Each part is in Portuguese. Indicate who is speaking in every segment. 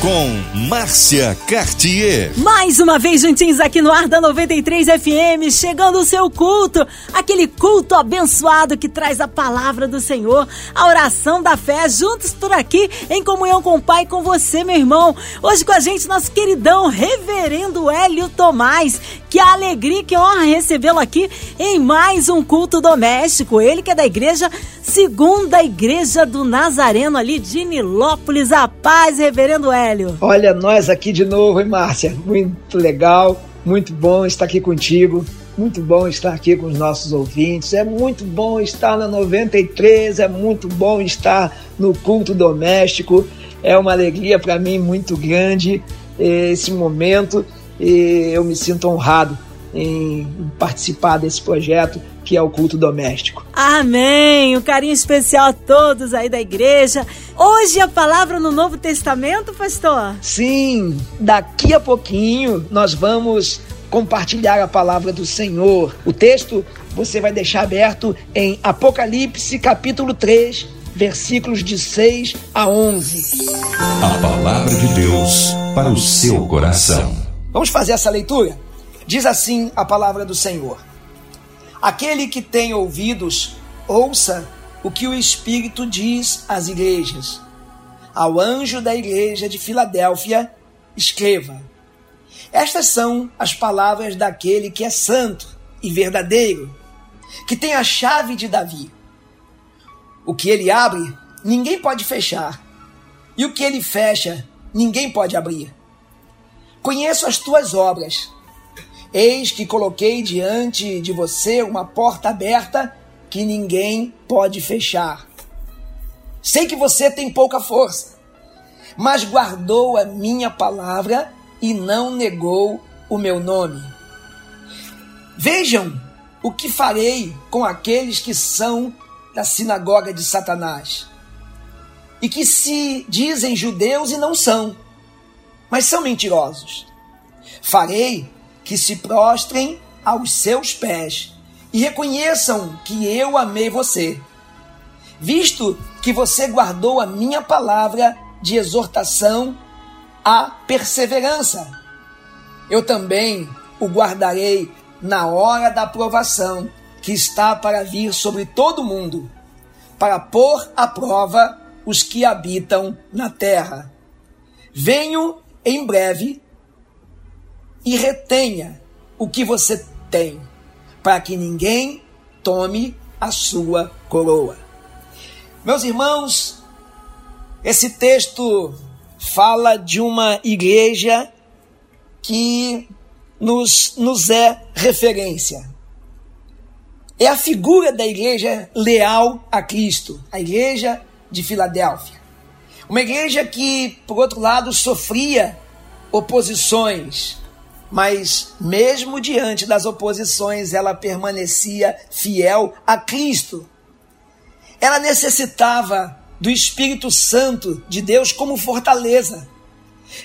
Speaker 1: com Márcia Cartier.
Speaker 2: Mais uma vez juntinhos aqui no ar da 93 FM, chegando o seu culto, aquele culto abençoado que traz a palavra do Senhor, a oração da fé, juntos por aqui em comunhão com o Pai com você, meu irmão. Hoje com a gente nosso queridão Reverendo Hélio Tomás, que alegria, que honra recebê-lo aqui em mais um culto doméstico. Ele que é da igreja Segunda Igreja do Nazareno ali de Nilópolis. A paz, Reverendo Hélio.
Speaker 3: Olha, nós aqui de novo, hein, Márcia? Muito legal, muito bom estar aqui contigo. Muito bom estar aqui com os nossos ouvintes. É muito bom estar na 93, é muito bom estar no culto doméstico. É uma alegria para mim muito grande eh, esse momento e eu me sinto honrado em participar desse projeto que é o culto doméstico.
Speaker 2: Amém! Um carinho especial a todos aí da igreja. Hoje a palavra no Novo Testamento, pastor?
Speaker 3: Sim, daqui a pouquinho nós vamos compartilhar a palavra do Senhor. O texto você vai deixar aberto em Apocalipse capítulo 3, versículos de 6 a 11.
Speaker 1: A palavra de Deus para o seu coração.
Speaker 3: Vamos fazer essa leitura? Diz assim a palavra do Senhor: Aquele que tem ouvidos, ouça o que o Espírito diz às igrejas. Ao anjo da igreja de Filadélfia, escreva: Estas são as palavras daquele que é santo e verdadeiro, que tem a chave de Davi. O que ele abre, ninguém pode fechar, e o que ele fecha, ninguém pode abrir. Conheço as tuas obras Eis que coloquei diante de você uma porta aberta que ninguém pode fechar. Sei que você tem pouca força, mas guardou a minha palavra e não negou o meu nome. Vejam o que farei com aqueles que são da sinagoga de Satanás e que se dizem judeus e não são, mas são mentirosos. Farei que se prostrem aos seus pés e reconheçam que eu amei você, visto que você guardou a minha palavra de exortação à perseverança. Eu também o guardarei na hora da provação que está para vir sobre todo o mundo, para pôr à prova os que habitam na terra. Venho em breve e retenha o que você tem, para que ninguém tome a sua coroa. Meus irmãos, esse texto fala de uma igreja que nos, nos é referência. É a figura da igreja leal a Cristo, a igreja de Filadélfia. Uma igreja que, por outro lado, sofria oposições, mas mesmo diante das oposições, ela permanecia fiel a Cristo. Ela necessitava do Espírito Santo de Deus como fortaleza.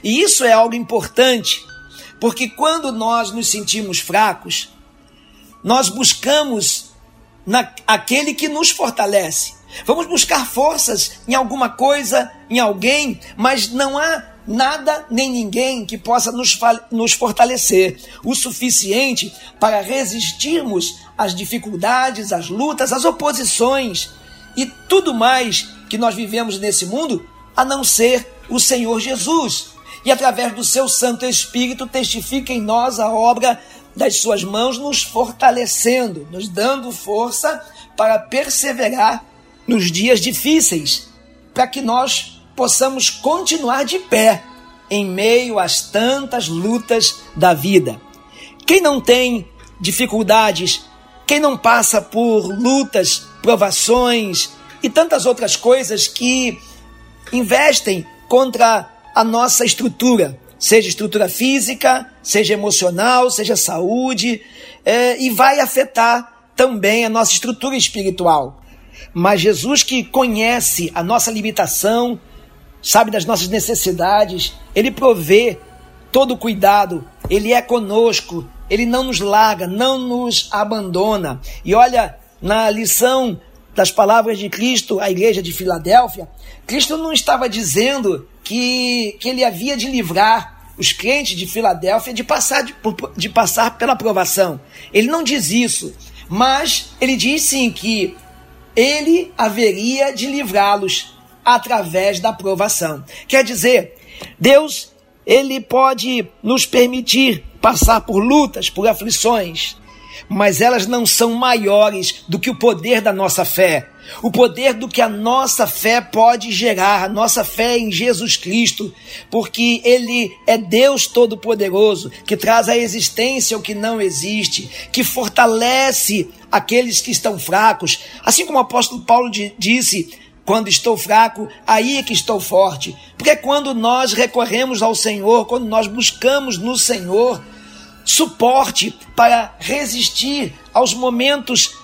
Speaker 3: E isso é algo importante, porque quando nós nos sentimos fracos, nós buscamos na, aquele que nos fortalece. Vamos buscar forças em alguma coisa, em alguém, mas não há nada nem ninguém que possa nos, nos fortalecer o suficiente para resistirmos às dificuldades, às lutas, às oposições e tudo mais que nós vivemos nesse mundo, a não ser o Senhor Jesus. E através do seu Santo Espírito testifica em nós a obra das suas mãos, nos fortalecendo, nos dando força para perseverar nos dias difíceis, para que nós possamos continuar de pé em meio às tantas lutas da vida. Quem não tem dificuldades, quem não passa por lutas, provações e tantas outras coisas que investem contra a nossa estrutura, seja estrutura física, seja emocional, seja saúde, é, e vai afetar também a nossa estrutura espiritual. Mas Jesus, que conhece a nossa limitação, sabe das nossas necessidades, Ele provê todo cuidado, Ele é conosco, Ele não nos larga, não nos abandona. E olha, na lição das palavras de Cristo à igreja de Filadélfia, Cristo não estava dizendo que, que ele havia de livrar os crentes de Filadélfia de passar, de, de passar pela provação. Ele não diz isso, mas ele diz sim que ele haveria de livrá-los através da provação. Quer dizer, Deus ele pode nos permitir passar por lutas, por aflições, mas elas não são maiores do que o poder da nossa fé. O poder do que a nossa fé pode gerar, a nossa fé em Jesus Cristo, porque Ele é Deus Todo-Poderoso, que traz à existência o que não existe, que fortalece aqueles que estão fracos. Assim como o apóstolo Paulo disse: quando estou fraco, aí é que estou forte. Porque quando nós recorremos ao Senhor, quando nós buscamos no Senhor, suporte para resistir aos momentos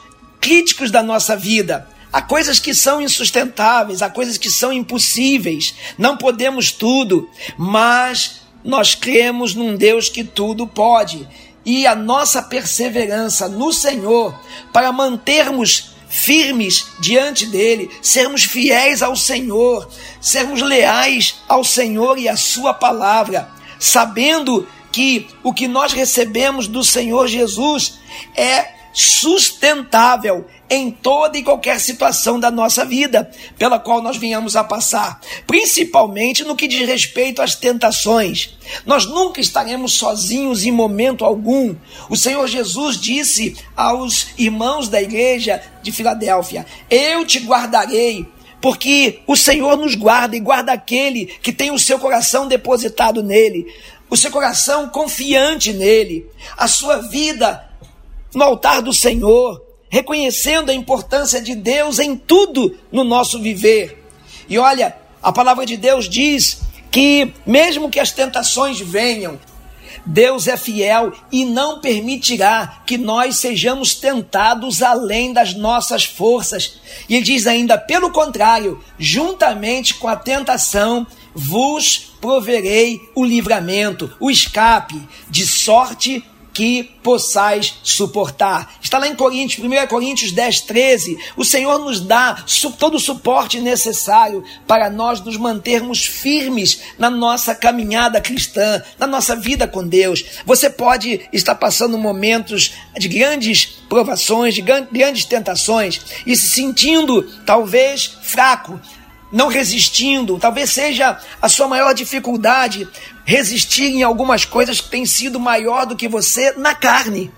Speaker 3: críticos da nossa vida. Há coisas que são insustentáveis, há coisas que são impossíveis. Não podemos tudo, mas nós cremos num Deus que tudo pode. E a nossa perseverança no Senhor para mantermos firmes diante dele, sermos fiéis ao Senhor, sermos leais ao Senhor e à Sua palavra, sabendo que o que nós recebemos do Senhor Jesus é sustentável em toda e qualquer situação da nossa vida pela qual nós venhamos a passar, principalmente no que diz respeito às tentações. Nós nunca estaremos sozinhos em momento algum. O Senhor Jesus disse aos irmãos da igreja de Filadélfia: Eu te guardarei porque o Senhor nos guarda e guarda aquele que tem o seu coração depositado nele o seu coração confiante nele, a sua vida no altar do Senhor, reconhecendo a importância de Deus em tudo no nosso viver. E olha, a palavra de Deus diz que, mesmo que as tentações venham, Deus é fiel e não permitirá que nós sejamos tentados além das nossas forças. E ele diz ainda, pelo contrário, juntamente com a tentação, vos proverei o livramento, o escape, de sorte que possais suportar. Está lá em Coríntios, 1 Coríntios 10, 13. O Senhor nos dá todo o suporte necessário para nós nos mantermos firmes na nossa caminhada cristã, na nossa vida com Deus. Você pode estar passando momentos de grandes provações, de grandes tentações e se sentindo talvez fraco, não resistindo, talvez seja a sua maior dificuldade resistir em algumas coisas que têm sido maior do que você na carne.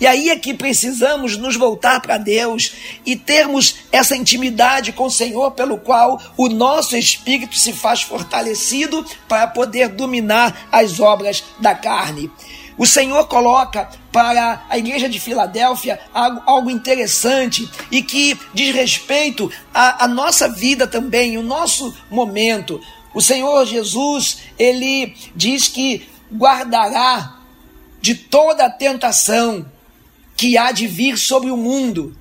Speaker 3: E aí é que precisamos nos voltar para Deus e termos essa intimidade com o Senhor, pelo qual o nosso espírito se faz fortalecido para poder dominar as obras da carne. O Senhor coloca para a igreja de Filadélfia algo, interessante e que diz respeito à, à nossa vida também, o nosso momento. O Senhor Jesus, ele diz que guardará de toda a tentação que há de vir sobre o mundo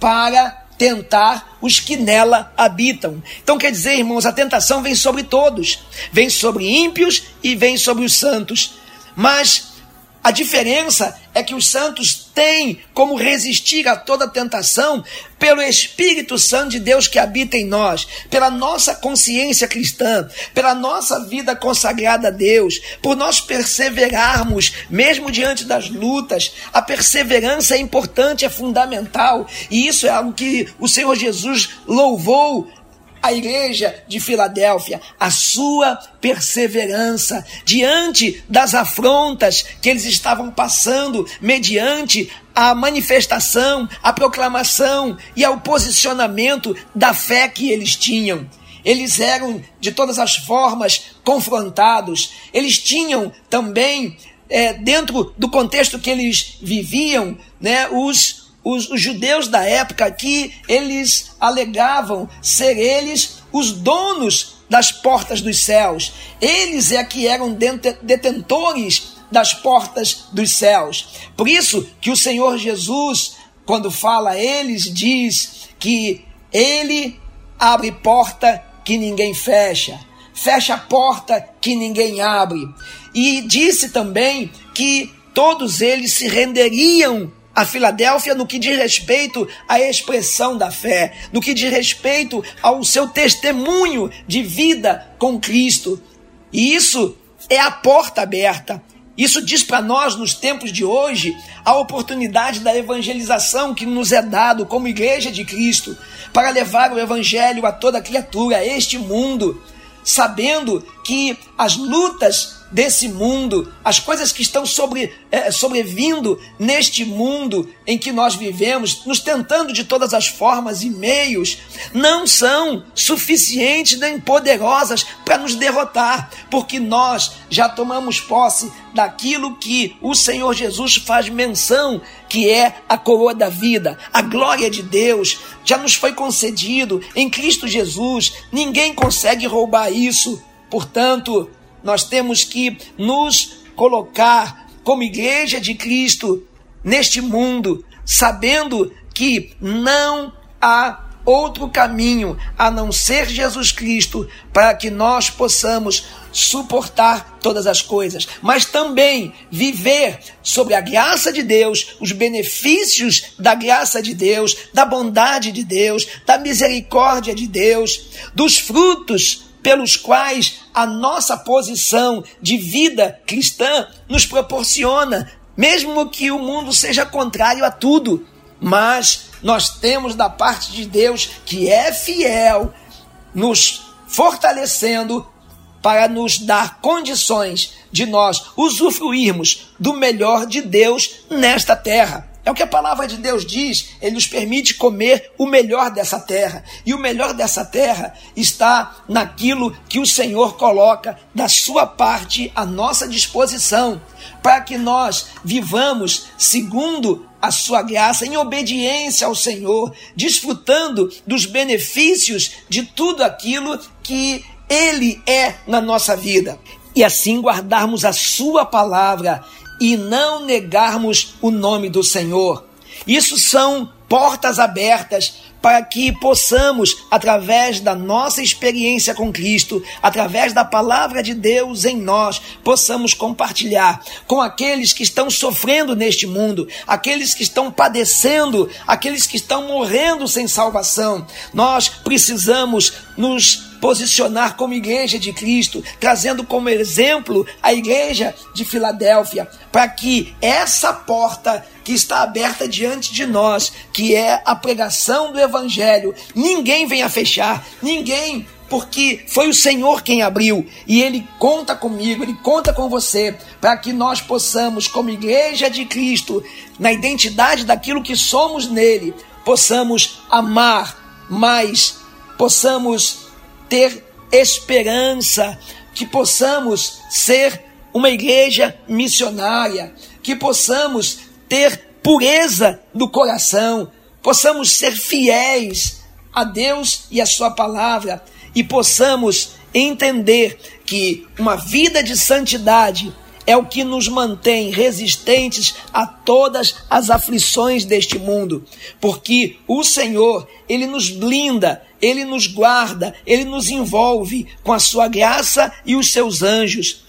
Speaker 3: para tentar os que nela habitam. Então quer dizer, irmãos, a tentação vem sobre todos, vem sobre ímpios e vem sobre os santos. Mas a diferença é que os santos têm como resistir a toda tentação pelo Espírito Santo de Deus que habita em nós, pela nossa consciência cristã, pela nossa vida consagrada a Deus, por nós perseverarmos mesmo diante das lutas. A perseverança é importante, é fundamental, e isso é algo que o Senhor Jesus louvou a igreja de Filadélfia a sua perseverança diante das afrontas que eles estavam passando, mediante a manifestação, a proclamação e ao posicionamento da fé que eles tinham. Eles eram de todas as formas confrontados, eles tinham também, é, dentro do contexto que eles viviam, né, os os, os judeus da época que eles alegavam ser eles os donos das portas dos céus. Eles é que eram detentores das portas dos céus. Por isso que o Senhor Jesus, quando fala a eles, diz que ele abre porta que ninguém fecha, fecha a porta que ninguém abre. E disse também que todos eles se renderiam a Filadélfia no que diz respeito à expressão da fé, no que diz respeito ao seu testemunho de vida com Cristo. E isso é a porta aberta. Isso diz para nós, nos tempos de hoje, a oportunidade da evangelização que nos é dado como Igreja de Cristo, para levar o Evangelho a toda criatura, a este mundo, sabendo que as lutas desse mundo, as coisas que estão sobre, é, sobrevindo neste mundo em que nós vivemos, nos tentando de todas as formas e meios, não são suficientes nem poderosas para nos derrotar, porque nós já tomamos posse daquilo que o Senhor Jesus faz menção, que é a coroa da vida, a glória de Deus, já nos foi concedido em Cristo Jesus, ninguém consegue roubar isso. Portanto, nós temos que nos colocar como igreja de Cristo neste mundo, sabendo que não há outro caminho a não ser Jesus Cristo para que nós possamos suportar todas as coisas, mas também viver sobre a graça de Deus, os benefícios da graça de Deus, da bondade de Deus, da misericórdia de Deus, dos frutos pelos quais a nossa posição de vida cristã nos proporciona, mesmo que o mundo seja contrário a tudo. Mas nós temos da parte de Deus que é fiel, nos fortalecendo para nos dar condições de nós usufruirmos do melhor de Deus nesta terra. É o que a palavra de Deus diz, ele nos permite comer o melhor dessa terra. E o melhor dessa terra está naquilo que o Senhor coloca da sua parte à nossa disposição, para que nós vivamos segundo a sua graça, em obediência ao Senhor, desfrutando dos benefícios de tudo aquilo que ele é na nossa vida. E assim guardarmos a sua palavra e não negarmos o nome do Senhor. Isso são portas abertas para que possamos, através da nossa experiência com Cristo, através da palavra de Deus em nós, possamos compartilhar com aqueles que estão sofrendo neste mundo, aqueles que estão padecendo, aqueles que estão morrendo sem salvação. Nós precisamos nos posicionar como igreja de Cristo, trazendo como exemplo a igreja de Filadélfia, para que essa porta que está aberta diante de nós, que é a pregação do Evangelho, ninguém venha fechar, ninguém porque foi o Senhor quem abriu e Ele conta comigo, Ele conta com você, para que nós possamos, como igreja de Cristo, na identidade daquilo que somos nele, possamos amar mais, possamos ter esperança, que possamos ser uma igreja missionária, que possamos ter pureza do coração, possamos ser fiéis a Deus e a Sua palavra e possamos entender que uma vida de santidade é o que nos mantém resistentes a todas as aflições deste mundo, porque o Senhor, ele nos blinda, ele nos guarda, ele nos envolve com a sua graça e os seus anjos,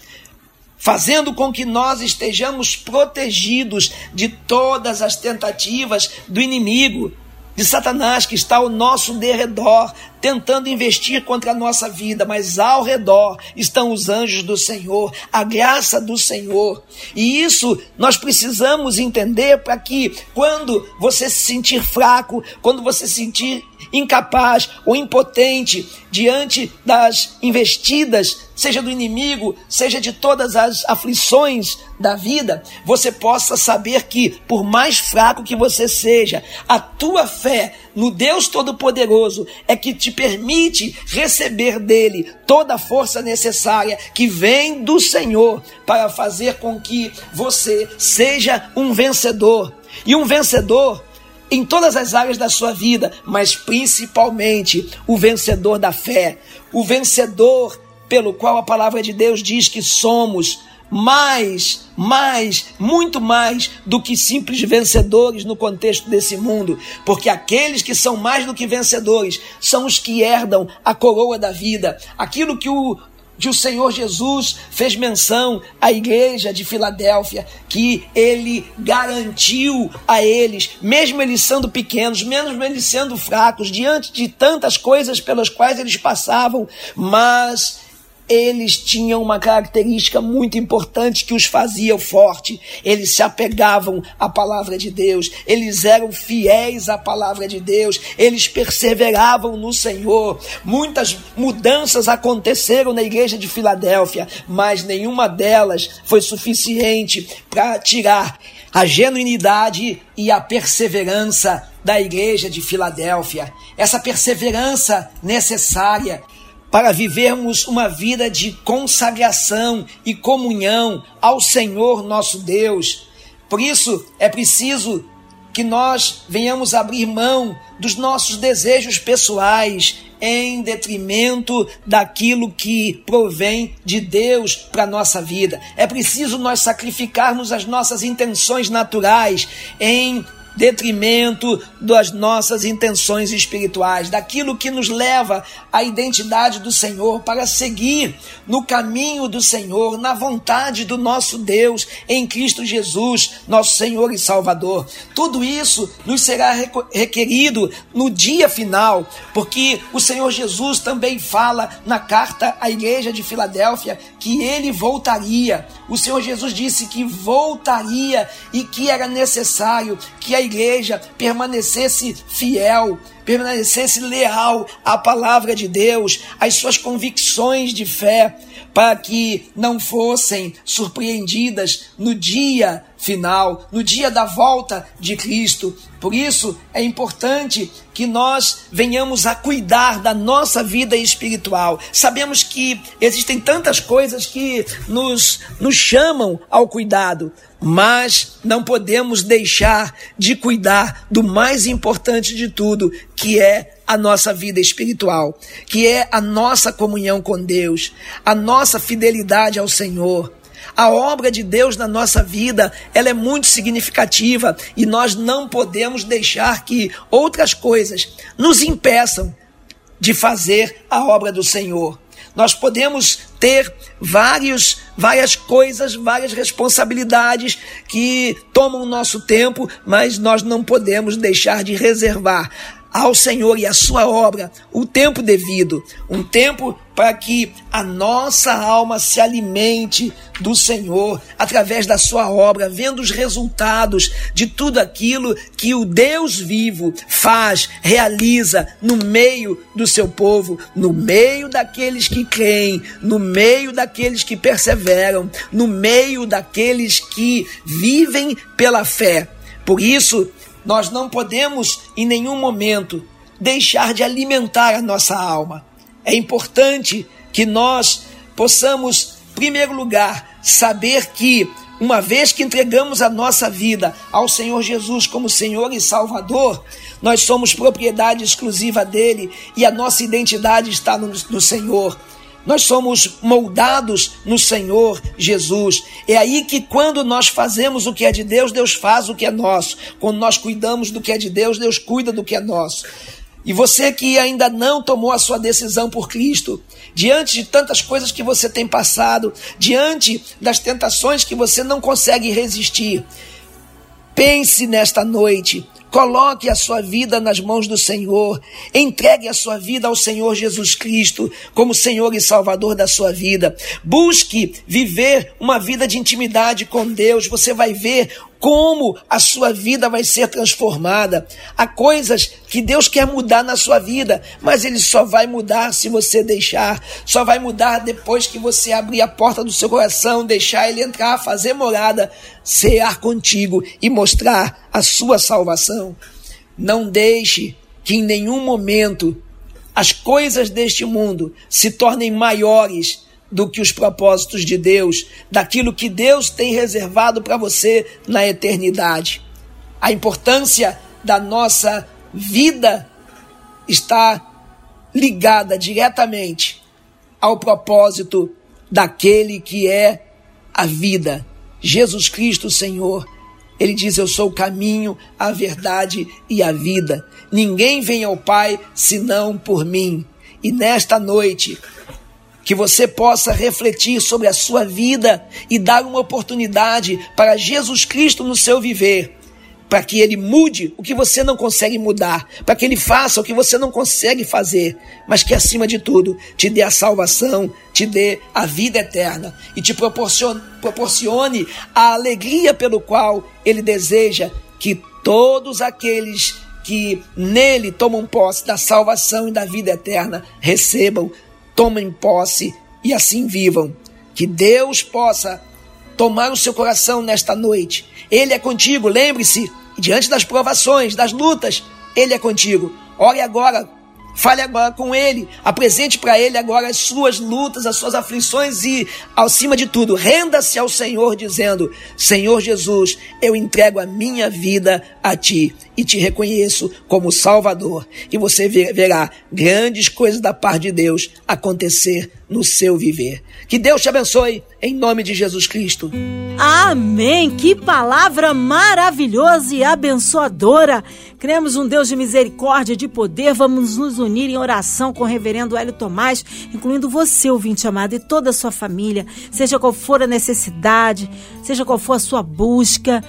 Speaker 3: fazendo com que nós estejamos protegidos de todas as tentativas do inimigo, de Satanás que está ao nosso derredor, tentando investir contra a nossa vida, mas ao redor estão os anjos do Senhor, a graça do Senhor. E isso nós precisamos entender para que quando você se sentir fraco, quando você se sentir incapaz ou impotente diante das investidas, seja do inimigo, seja de todas as aflições da vida, você possa saber que, por mais fraco que você seja, a tua fé no Deus Todo-Poderoso é que te permite receber dele toda a força necessária que vem do Senhor para fazer com que você seja um vencedor. E um vencedor em todas as áreas da sua vida, mas principalmente o vencedor da fé, o vencedor pelo qual a palavra de Deus diz que somos mais, mais, muito mais do que simples vencedores no contexto desse mundo, porque aqueles que são mais do que vencedores são os que herdam a coroa da vida, aquilo que o que o Senhor Jesus fez menção à igreja de Filadélfia, que ele garantiu a eles, mesmo eles sendo pequenos, mesmo eles sendo fracos, diante de tantas coisas pelas quais eles passavam, mas eles tinham uma característica muito importante que os fazia forte. Eles se apegavam à palavra de Deus, eles eram fiéis à palavra de Deus, eles perseveravam no Senhor. Muitas mudanças aconteceram na igreja de Filadélfia, mas nenhuma delas foi suficiente para tirar a genuinidade e a perseverança da igreja de Filadélfia. Essa perseverança necessária para vivermos uma vida de consagração e comunhão ao Senhor nosso Deus. Por isso é preciso que nós venhamos abrir mão dos nossos desejos pessoais em detrimento daquilo que provém de Deus para nossa vida. É preciso nós sacrificarmos as nossas intenções naturais em detrimento das nossas intenções espirituais, daquilo que nos leva à identidade do Senhor, para seguir no caminho do Senhor, na vontade do nosso Deus, em Cristo Jesus, nosso Senhor e Salvador. Tudo isso nos será requerido no dia final, porque o Senhor Jesus também fala na carta à igreja de Filadélfia que ele voltaria. O Senhor Jesus disse que voltaria e que era necessário que a igreja permanecesse fiel, permanecesse leal à palavra de Deus, às suas convicções de fé, para que não fossem surpreendidas no dia final, no dia da volta de Cristo. Por isso é importante que nós venhamos a cuidar da nossa vida espiritual. Sabemos que existem tantas coisas que nos, nos chamam ao cuidado, mas não podemos deixar de cuidar do mais importante de tudo, que é a nossa vida espiritual, que é a nossa comunhão com Deus, a nossa fidelidade ao Senhor. A obra de Deus na nossa vida, ela é muito significativa e nós não podemos deixar que outras coisas nos impeçam de fazer a obra do Senhor. Nós podemos ter vários, várias coisas, várias responsabilidades que tomam nosso tempo, mas nós não podemos deixar de reservar ao Senhor e à sua obra o tempo devido, um tempo para que a nossa alma se alimente do Senhor através da sua obra, vendo os resultados de tudo aquilo que o Deus vivo faz, realiza no meio do seu povo, no meio daqueles que creem, no meio daqueles que perseveram, no meio daqueles que vivem pela fé. Por isso, nós não podemos em nenhum momento deixar de alimentar a nossa alma. É importante que nós possamos, em primeiro lugar, saber que uma vez que entregamos a nossa vida ao Senhor Jesus como Senhor e Salvador, nós somos propriedade exclusiva dele e a nossa identidade está no, no Senhor. Nós somos moldados no Senhor Jesus. É aí que quando nós fazemos o que é de Deus, Deus faz o que é nosso. Quando nós cuidamos do que é de Deus, Deus cuida do que é nosso. E você que ainda não tomou a sua decisão por Cristo, diante de tantas coisas que você tem passado, diante das tentações que você não consegue resistir, pense nesta noite Coloque a sua vida nas mãos do Senhor. Entregue a sua vida ao Senhor Jesus Cristo como Senhor e Salvador da sua vida. Busque viver uma vida de intimidade com Deus. Você vai ver como a sua vida vai ser transformada. Há coisas que Deus quer mudar na sua vida, mas Ele só vai mudar se você deixar, só vai mudar depois que você abrir a porta do seu coração, deixar Ele entrar, fazer morada, cear contigo e mostrar a sua salvação. Não deixe que em nenhum momento as coisas deste mundo se tornem maiores do que os propósitos de Deus, daquilo que Deus tem reservado para você na eternidade. A importância da nossa vida está ligada diretamente ao propósito daquele que é a vida, Jesus Cristo, Senhor. Ele diz: Eu sou o caminho, a verdade e a vida. Ninguém vem ao Pai senão por mim. E nesta noite, que você possa refletir sobre a sua vida e dar uma oportunidade para Jesus Cristo no seu viver para que ele mude o que você não consegue mudar, para que ele faça o que você não consegue fazer, mas que acima de tudo te dê a salvação, te dê a vida eterna e te proporcione, proporcione a alegria pelo qual ele deseja que todos aqueles que nele tomam posse da salvação e da vida eterna recebam, tomem posse e assim vivam. Que Deus possa tomar o seu coração nesta noite. Ele é contigo, lembre-se, diante das provações, das lutas, Ele é contigo. Ore agora, fale agora com Ele, apresente para Ele agora as suas lutas, as suas aflições e, acima de tudo, renda-se ao Senhor, dizendo: Senhor Jesus, eu entrego a minha vida a Ti e te reconheço como Salvador. E você verá grandes coisas da parte de Deus acontecer no seu viver. Que Deus te abençoe, em nome de Jesus Cristo.
Speaker 2: Amém! Que palavra maravilhosa e abençoadora! Cremos um Deus de misericórdia e de poder. Vamos nos unir em oração com o reverendo Hélio Tomás, incluindo você, ouvinte amado, e toda a sua família, seja qual for a necessidade, seja qual for a sua busca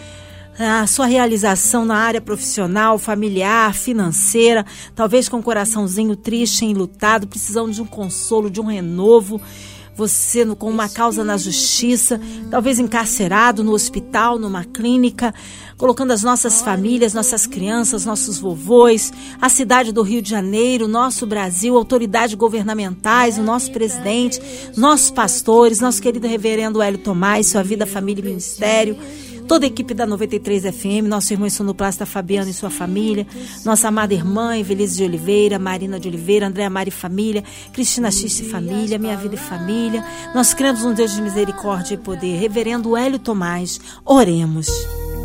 Speaker 2: a sua realização na área profissional, familiar, financeira, talvez com um coraçãozinho triste, enlutado, precisando de um consolo, de um renovo. Você com uma causa na justiça, talvez encarcerado no hospital, numa clínica, colocando as nossas famílias, nossas crianças, nossos vovôs, a cidade do Rio de Janeiro, nosso Brasil, autoridades governamentais, o nosso presidente, nossos pastores, nosso querido reverendo Hélio Tomás, sua vida, família e ministério toda a equipe da 93 FM, nosso irmão sonoplasta Fabiano e sua família, nossa amada irmã Evelise de Oliveira, Marina de Oliveira, Andréa Mari Família, Cristina X Família, Minha Vida e Família. Nós cremos um Deus de misericórdia e poder. Reverendo Hélio Tomás, oremos.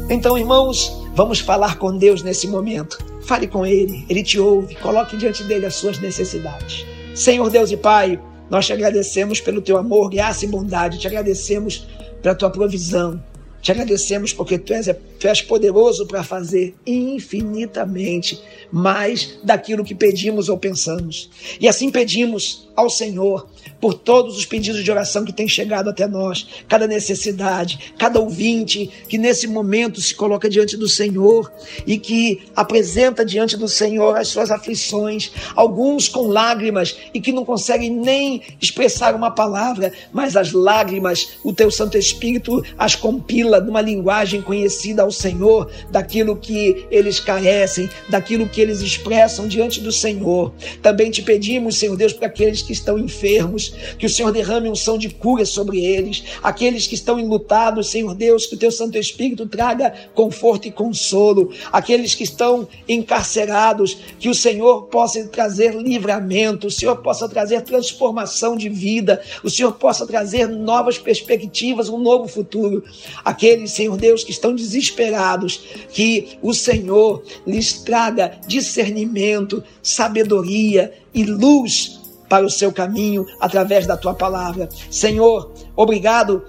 Speaker 3: Então, irmãos, vamos falar com Deus nesse momento. Fale com Ele, Ele te ouve, coloque diante dele as suas necessidades. Senhor Deus e Pai, nós te agradecemos pelo teu amor, graça e bondade, te agradecemos pela tua provisão, te agradecemos porque tu és, tu és poderoso para fazer infinitamente mais daquilo que pedimos ou pensamos. E assim pedimos ao Senhor por todos os pedidos de oração que têm chegado até nós, cada necessidade, cada ouvinte que nesse momento se coloca diante do Senhor e que apresenta diante do Senhor as suas aflições, alguns com lágrimas e que não conseguem nem expressar uma palavra, mas as lágrimas, o teu Santo Espírito as compila numa linguagem conhecida ao Senhor, daquilo que eles carecem, daquilo que eles expressam diante do Senhor. Também te pedimos, Senhor Deus, para aqueles que estão enfermos, que o Senhor derrame unção de cura sobre eles, aqueles que estão enlutados, Senhor Deus, que o teu Santo Espírito traga conforto e consolo, aqueles que estão encarcerados, que o Senhor possa trazer livramento, o Senhor possa trazer transformação de vida, o Senhor possa trazer novas perspectivas, um novo futuro. Aqueles, Senhor Deus, que estão desesperados, que o Senhor lhes traga discernimento, sabedoria e luz para o seu caminho através da tua palavra. Senhor, obrigado.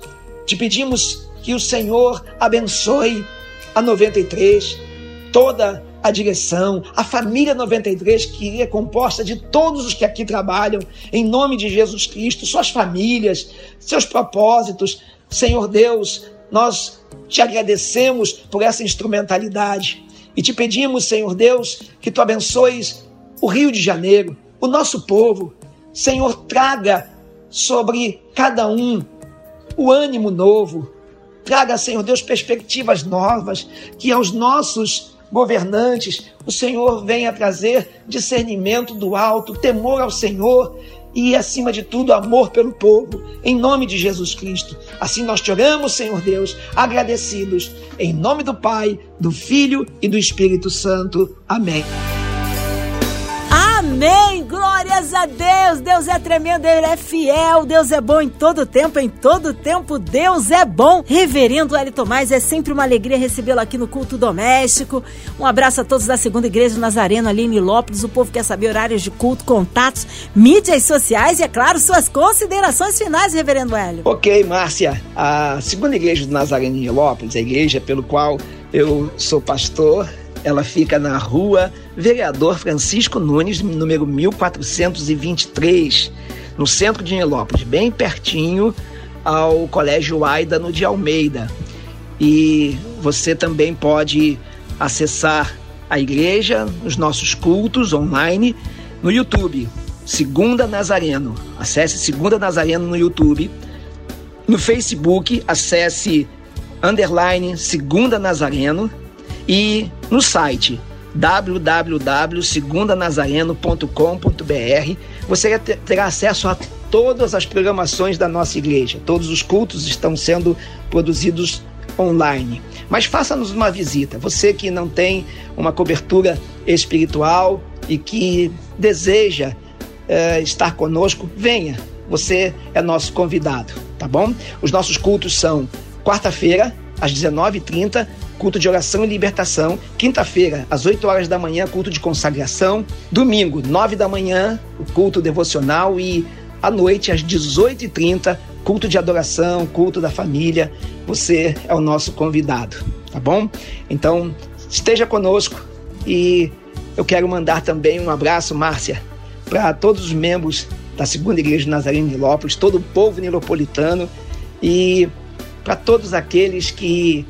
Speaker 3: Te pedimos que o Senhor abençoe a 93, toda a direção, a família 93, que é composta de todos os que aqui trabalham, em nome de Jesus Cristo, suas famílias, seus propósitos. Senhor Deus, nós te agradecemos por essa instrumentalidade e te pedimos, Senhor Deus, que tu abençoes o Rio de Janeiro, o nosso povo, Senhor, traga sobre cada um o ânimo novo. Traga, Senhor Deus, perspectivas novas, que aos nossos governantes o Senhor venha trazer discernimento do alto, temor ao Senhor e, acima de tudo, amor pelo povo, em nome de Jesus Cristo. Assim nós te oramos, Senhor Deus, agradecidos, em nome do Pai, do Filho e do Espírito Santo. Amém.
Speaker 2: Amém! Glórias a Deus! Deus é tremendo, Ele é fiel, Deus é bom em todo tempo, em todo tempo Deus é bom. Reverendo Hélio Tomás, é sempre uma alegria recebê-lo aqui no culto doméstico. Um abraço a todos da Segunda Igreja Nazareno, ali em Nilópolis. O povo quer saber horários de culto, contatos, mídias sociais e, é claro, suas considerações finais, Reverendo Hélio.
Speaker 3: Ok, Márcia. A Segunda Igreja do Nazareno em Nilópolis, a igreja pelo qual eu sou pastor, Ela fica na rua Vereador Francisco Nunes, número 1423, no centro de Nilópolis, bem pertinho ao Colégio Aida, no de Almeida. E você também pode acessar a igreja, os nossos cultos online no YouTube. Segunda Nazareno. Acesse Segunda Nazareno no YouTube. No Facebook, acesse underline Segunda Nazareno e no site www.segundanazareno.com.br você terá acesso a todas as programações da nossa igreja. Todos os cultos estão sendo produzidos online. Mas faça-nos uma visita. Você que não tem uma cobertura espiritual e que deseja é, estar conosco, venha. Você é nosso convidado, tá bom? Os nossos cultos são quarta-feira, às 19h30, culto de oração e libertação. Quinta-feira, às 8 horas da manhã, culto de consagração. Domingo, 9 da manhã, o culto devocional e à noite, às 18h30, culto de adoração, culto da família. Você é o nosso convidado, tá bom? Então, esteja conosco e eu quero mandar também um abraço, Márcia, para todos os membros da Segunda Igreja de Nazareno de Nilópolis, todo o povo nilopolitano e para todos aqueles que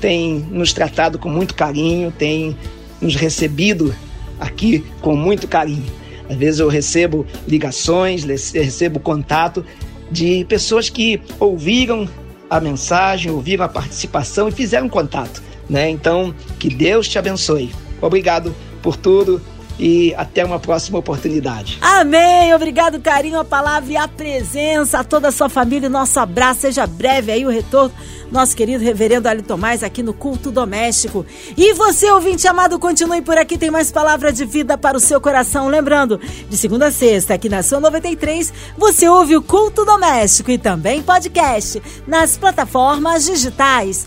Speaker 3: têm nos tratado com muito carinho, têm nos recebido aqui com muito carinho. Às vezes eu recebo ligações, recebo contato de pessoas que ouviram a mensagem, ouviram a participação e fizeram contato. Né? Então, que Deus te abençoe. Obrigado por tudo e até uma próxima oportunidade.
Speaker 2: Amém. Obrigado, carinho, a palavra e a presença, a toda a sua família. Nosso abraço. Seja breve aí o retorno. Nosso querido reverendo Ali Tomás aqui no Culto Doméstico. E você, ouvinte amado, continue por aqui. Tem mais palavra de vida para o seu coração. Lembrando, de segunda a sexta, aqui na Sua 93, você ouve o Culto Doméstico e também podcast nas plataformas digitais